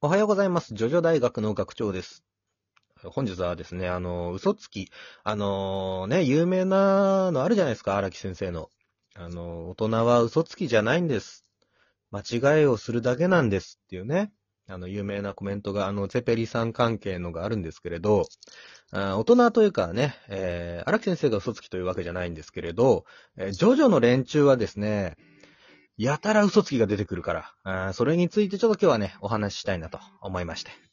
おはようございます。ジョジョ大学の学長です。本日はですね、あの、嘘つき、あのね、有名なのあるじゃないですか、荒木先生の。あの、大人は嘘つきじゃないんです。間違いをするだけなんですっていうね、あの、有名なコメントが、あの、ゼペリさん関係のがあるんですけれど、あ大人というかね、えー、荒木先生が嘘つきというわけじゃないんですけれど、えージョジョの連中はですね、やたら嘘つきが出てくるから、あーそれについてちょっと今日はね、お話ししたいなと思いまして。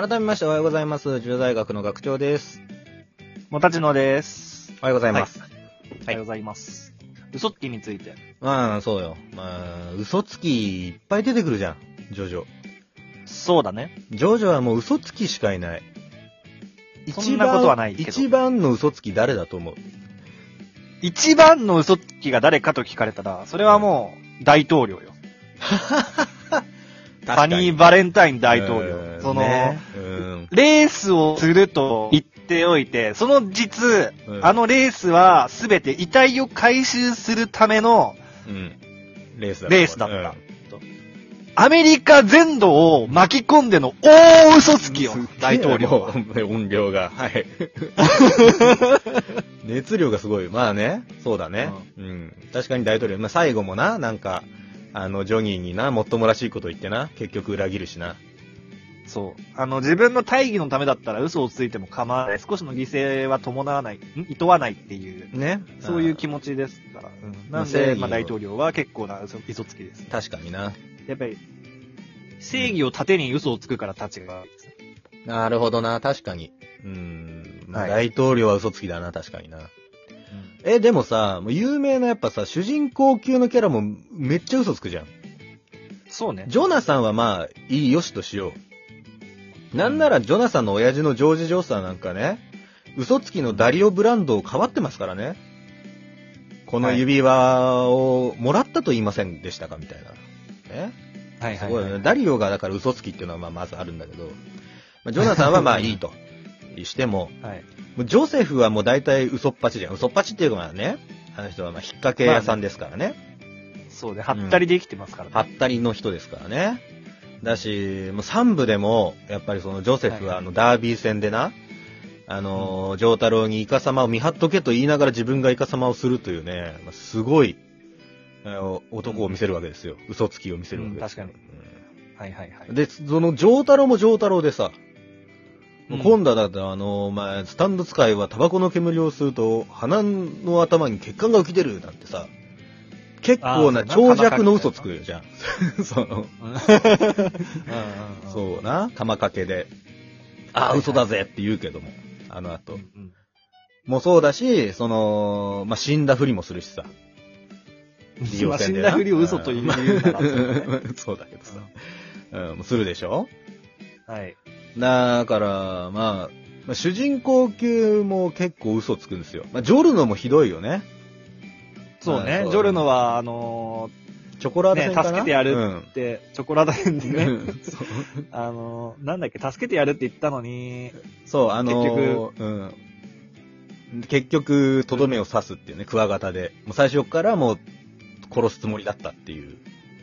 改めましておはようございます。中大学の学長です。もたちのです。おはようございます。おはようございます。嘘つきについて。まあ、そうよ。まあ、嘘つきいっぱい出てくるじゃん。ジョジョ。そうだね。ジョジョはもう嘘つきしかいない。そんなことはないけど一番の嘘つき誰だと思う？一番の嘘つきが誰かと聞かれたら、それはもう、大統領よ。ファニー・バレンタイン大統領。うんその、ねうんレースをすると言っておいて、その実、うんあのレースはすべて遺体を回収するためのうん。レースだレースだった。アメリカ全土を巻き込んでの大嘘つきよ、大統領音量が。はい。熱量がすごい。まあね。そうだね。うん。確かに大統領。まあ最後もな、なんか、あの、ジョニーにな、もっともらしいこと言ってな、結局裏切るしな。そう。あの、自分の大義のためだったら嘘をついても構わない。少しの犠牲は伴わない、ん？厭わないっていう、ね。そういう気気持ちですから。うん、まあなんで、まあ大統領は結構な嘘嘘つきです。確かにな。やっぱり、正義を盾に嘘をつくから立ちが悪いですね。なるほどな、確かに。うん。まあ、はい大統領は嘘つきだな、確かにな。え、でもさ、もう有名なやっぱさ、主人公級のキャラもめっちゃ嘘つくじゃん。そうね。ジョナサンはまあ、いいよしとしよう。なんならジョナサンの親父のジョージ・ジョーサーなんかね、嘘つきのダリオ・ブランドを変わってますからね。この指輪をもらったと言いませんでしたかみたいな。ね？はいすごいよね。ダリオがだから嘘つきっていうのはまあまずあるんだけど、まあ、ジョナサンはまあいいと。しても、はい。もうジョセフはもう大体嘘っぱちじゃん。嘘っぱちっていうのはね、あの人はまあ引っ掛け屋さんですからね。そうね。はったりで生きてますからね。はったりの人ですからね。だし、もう3部でも、やっぱりそのジョセフはあのダービー戦でな、あのー、ジョータロウにイカ様を見張っとけと言いながら自分がイカ様をするというね、まあすごい、男を見せるわけですよ。嘘つきを見せるわけですよ。うん確はいはいはい。うん。で、そのジョータロウもジョータロウでさ、もううん今度はだってあの、お前、スタンド使いはタバコの煙を吸うと、鼻の頭に血管が浮き出るなんてさ、結構な長尺の嘘つくじゃん。その、そうな、玉掛けで、ああ、嘘だぜって言うけども、あの後。もうそうだし、その、まあ、死んだふりもするしさ。死戦でなんだふりを嘘と言うならそうだね そうだけどさ。うん、するでしょ？はい。だから、まあ、まあ、主人公級も結構嘘つくんですよ。まあ、ジョルノもひどいよね。そうね。ジョルノは、あのチョコラートね、戦かな？助けてやるうん。って、チョコラート編でね、あのー、なんだっけ、助けてやるって言ったのに、そう、あのーうん。結局、とどめを刺すっていうね、クワガタで。もう最初からもう、殺すつもりだったっていう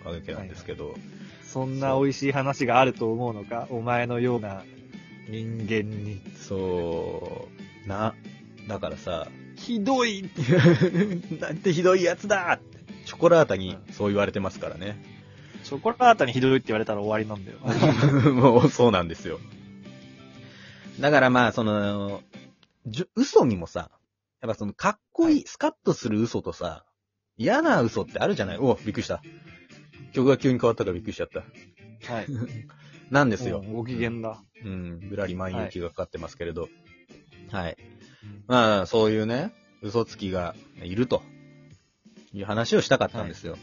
わけなんですけど。そんな美味しい話があると思うのか、お前のような人間に。そう、な、だからさ、ひどいなんてひどいやつだって、チョコラータにそう言われてますからね。チョコラータにひどいって言われたら終わりなんだよ。もうそうなんですよ。だからまあ、その、じゅ嘘にもさ、やっぱその、かっこいい、スカッとする嘘とさ、嫌な嘘ってあるじゃない？おびっくりした。曲が急に変わったからびっくりしちゃった。はい。なんですよ。ご機嫌だ。うん、ぶらり万有期がかかってますけれど。はい。まあ、そういうね、嘘つきがいると、いう話をしたかったんですよ。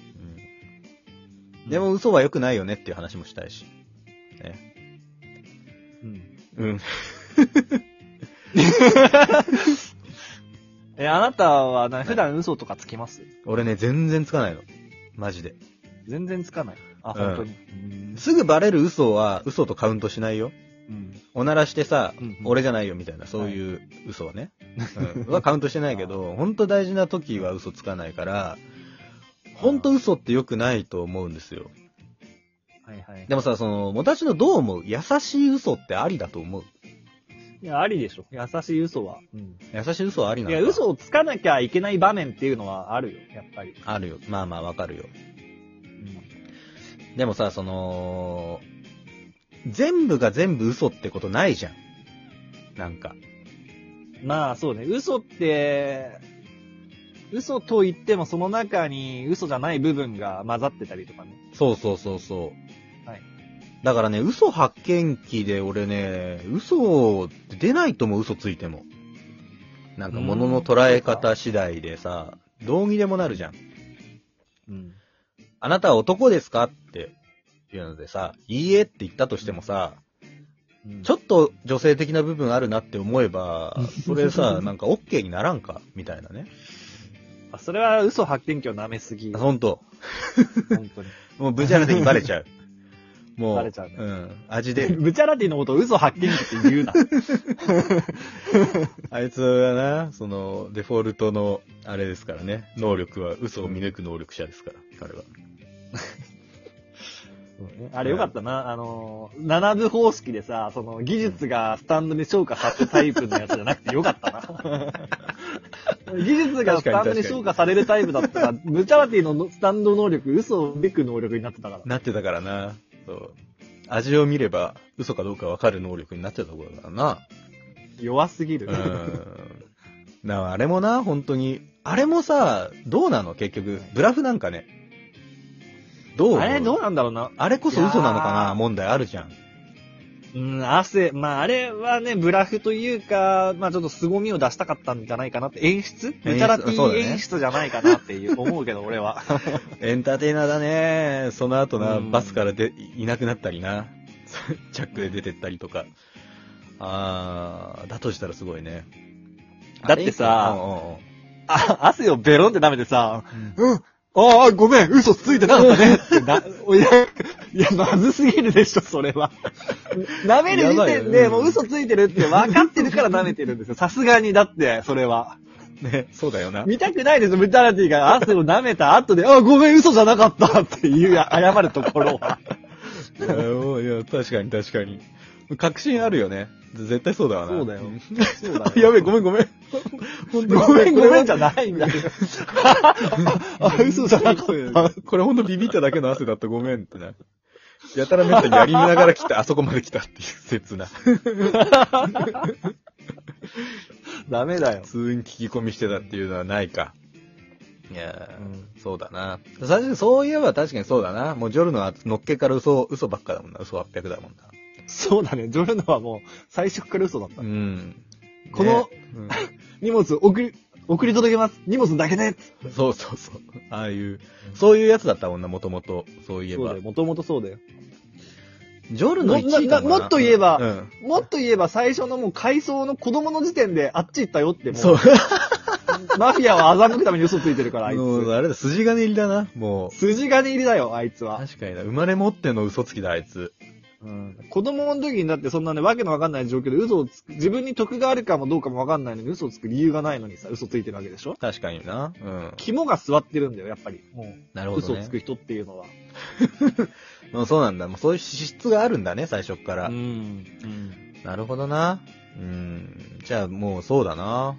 うん、でも嘘は良くないよねっていう話もしたいし。ね。うん、うん。え、あなたはな普段嘘とかつきます？俺ね、全然つかないの。マジで。全然つかない。あ、うん本当に。うんすぐバレる嘘は嘘とカウントしないよ。うん。おならしてさ、うんうん俺じゃないよみたいな、そういう嘘はね。うん、はカウントしてないけど、ほんと大事な時は嘘つかないから、ほんと嘘って良くないと思うんですよ。はいはい。でもさ、その、もたちのどう思う優しい嘘ってありだと思う？いや、ありでしょ。優しい嘘は。うん。優しい嘘はありないのや、嘘をつかなきゃいけない場面っていうのはあるよ、やっぱり。あるよ。まあまあわかるよ。うん。でもさ、その、全部が全部嘘ってことないじゃん。なんか。まあ、そうね。嘘って、嘘と言ってもその中に嘘じゃない部分が混ざってたりとかね。そうそうそうそう。はい。だからね、嘘発見器で俺ね、嘘って出ないとも嘘ついても。なんか物の捉え方次第でさ、どうにでもなるじゃん。うん。あなたは男ですかっていうのでさ、いいえって言ったとしてもさ、ちょっっと女性的な部分あるなって思えば、それさ、なんか OK にならんか？みたいなね。と、それは嘘発見器を舐めすぎ。ほんと。本当に。もうブチャラ的にバレちゃう。もう、バレちゃうねん。味で、ブチャラティのことを嘘発見器って言うな。あいつはな、その、デフォルトの、あれですからね。能力は嘘を見抜く能力者ですから、彼は。あれよかったな。あの、七部方式でさ、その技術がスタンドに昇華されるタイプのやつじゃなくてよかったな。技術がスタンドに昇華されるタイプだったら、ブチャラティのスタンド能力、嘘をめく能力になってたから。なってたからな。そう。味を見れば、嘘かどうかわかる能力になってたところだからな。弱すぎる。うん。なあれもな、本当に。あれもさ、どうなの？結局。ブラフなんかね。どう？あれどうなんだろうな。あれこそ嘘なのかいやーな問題あるじゃん。うん、汗、まああれはね、ブラフというか、まあちょっと凄みを出したかったんじゃないかなって、演出？ブチャラティそうだね演出じゃないかなっていう、思うけど、俺は。エンターテイナーだね。その後な、うんバスからでいなくなったりな。チャックで出てったりとか。あー、だとしたらすごいね。だってさあれうんうんうんあ、汗をベロンって舐めてさ、うん。ああ、ごめん、嘘ついてなかったねってな、いや、いや、まずすぎるでしょ、それは。舐める時点で、うんもう嘘ついてるって分かってるから舐めてるんですよ。さすがに、だって、それは。ね、そうだよな。見たくないですよ、ブタラティが汗を舐めた後で、あ、ごめん、嘘じゃなかったっていう、謝るところは。いや、確かに確かに。確信あるよね。絶対そうだわな。そうだよん そうだやべえ、ごめんごめん。ごめん、ごめんじゃなないんだよ。あ、嘘じゃなかった。これほんとビビっただけの汗だったごめんってな。やたらめったにやり見ながら来て、あそこまで来たっていう説な。ダメだよ普。通に聞き込みしてたっていうのはないか。いやー、うんそうだな。最初にそういえば確かにそうだな。もうジョルノはのっけから嘘、嘘ばっかだもんな。嘘800だもんな。そうだね、ジョルノはもう、最初から嘘だったう。ん。このねうん荷物送り、送り届けます。荷物だけね。そうそうそう。ああいう、そういうやつだったもんな、もともと。そういえばそうだよ。。もともとそうだよ。ジョルノ1位かもっと言えばうん。もっと言えば最初のもう階層の子供の時点であっち行ったよってもう、そう。マフィアは欺くために嘘ついてるから、あいもうつ。あれだ、筋金入りだな、もう。筋金入りだよ、あいつは。確かにな。生まれ持っての嘘つきだ、あいつ。うん、子供の時にだってそんなね、わけのわかんない状況で嘘をつく、自分に得があるかもどうかもわかんないのに嘘をつく理由がないのにさ、嘘ついてるわけでしょ？確かにな。うん。肝が座ってるんだよ、やっぱり。もう、なるほど、ね。嘘をつく人っていうのは。も うそうなんだ。もうそういう資質があるんだね、最初っから。うん。うん。なるほどな。うん。じゃあもうそうだな。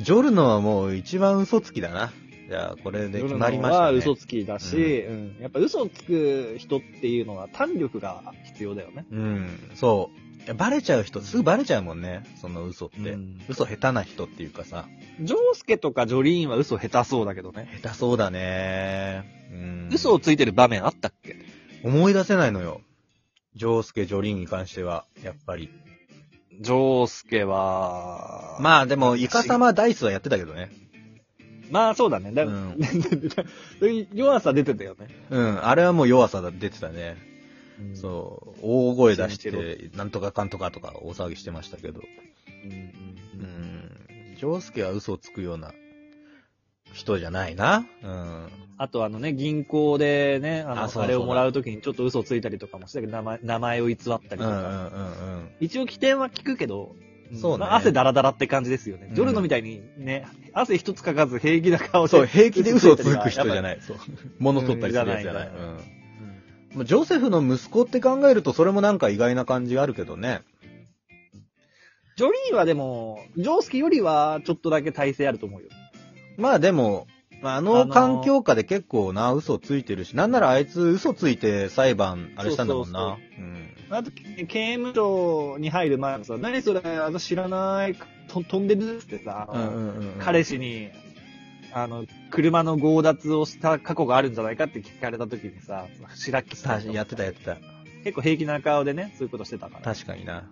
ジョルノはもう一番嘘つきだな。じゃあこれで決まりましたね。は嘘つきだし、うん。やっぱ嘘をつく人っていうのは胆力が必要だよね。うん。そう。バレちゃう人、すぐバレちゃうもんね。その嘘って。うん嘘下手な人っていうかさ。ジョースケとかジョリーンは嘘下手そうだけどね。下手そうだね。うん。嘘をついてる場面あったっけ？思い出せないのよ。ジョースケ、ジョリーンに関しては、やっぱり。ジョースケは、まあでも、イカサマダイスはやってたけどね。まあそうだね。だうん 弱さ出てたよね。うん。あれはもう弱さが出てたね。うそう。大声出して、なんとかかんとかとか大騒ぎしてましたけど。うんううんん。ジョースケは嘘をつくような人じゃないな。うん。あとあのね、銀行でね、あの、あそれをもらうときにちょっと嘘ついたりとかもしたけど、名前、名前を偽ったりとうんうんうんか。うん。一応起点は聞くけど、んそうねまあ汗だらだらって感じですよね。うんジョルノみたいにね、汗一つかかず平気な顔で。そう、平気で嘘をつく人じゃい。ない。そう。物取ったりするやつじゃない。うんじゃないうん。もうジョセフの息子って考えると、それもなんか意外な感じがあるけどね。ジョリーはでも、ジョースケよりはちょっとだけ体勢あると思うよ。まあでも、まあああののー環境下で結構な、嘘ついてるし、なんならあいつ嘘ついて裁判、あれしたんだもんな。あと、刑務所に入る前もさ、何それ、私知らない、と飛んでるってさ。彼氏に、あの、車の強奪をした過去があるんじゃないかって聞かれた時にさ、白木さん。たやってたやってた。結構平気な顔でね、そういうことしてたから。確かにな。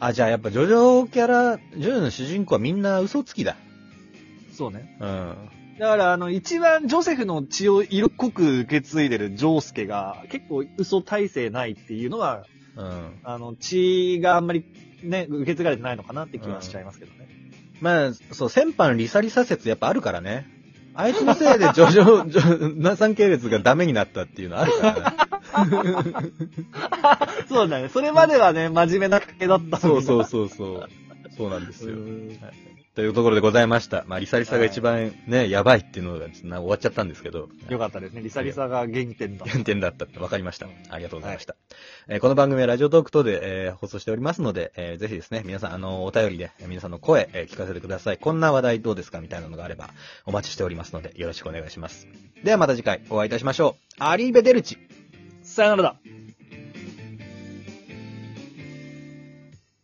あ、じゃあやっぱジョジョキャラ、ジョジョの主人公はみんな嘘つきだ。そうね。うん。だから、あの、一番ジョセフの血を色濃く受け継いでるジョースケが、結構嘘体制ないっていうのは、うん。あの、血があんまりね、受け継がれてないのかなって気はしちゃいますけどね。まあ、そう、先般リサリサ説やっぱあるからね。あいつのせいでジョ ジョ、ジョ、ナサン系列がダメになったっていうのあるからね。そうだね。それまではね、真面目な家系だったそうそうう。そうそう。そうなんですよ。うんというところでございました。まあ、リサリサが一番ね、やばいっていうのが終わっちゃったんですけど。よかったですね。リサリサが原点だ。原点だったって分かりました。ありがとうございました。えーこの番組はラジオトーク等で、えー放送しておりますので、えーぜひですね、皆さん、あの、お便りで、えー皆さんの声、えー聞かせてください。こんな話題どうですかみたいなのがあれば、お待ちしておりますので、よろしくお願いします。ではまた次回お会いいたしましょう。アリーベデルチさよならだ。